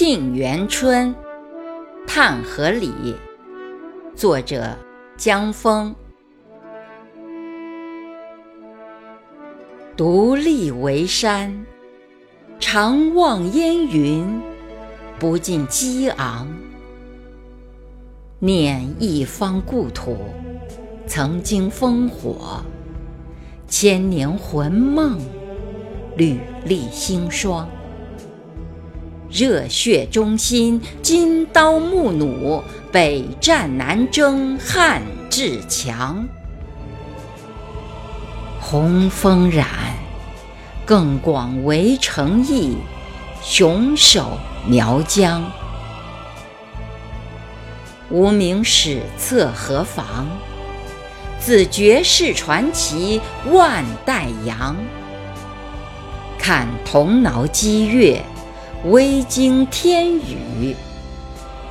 沁园春·探河里，作者江枫。独立为山，常望烟云，不尽激昂。念一方故土，曾经烽火，千年魂梦，屡历星霜。热血忠心，金刀木弩，北战南征，汉志强。红枫染，更广为诚意，雄守苗疆。无名史册何妨？自绝世传奇万代扬。看童脑激越。微经天宇，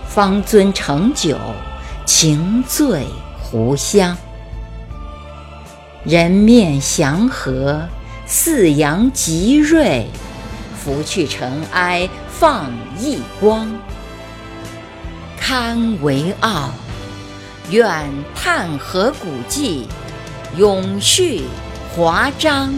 方尊成酒，情醉湖湘。人面祥和，四阳极瑞，拂去尘埃放异光。堪为傲，愿探河古迹永续华章。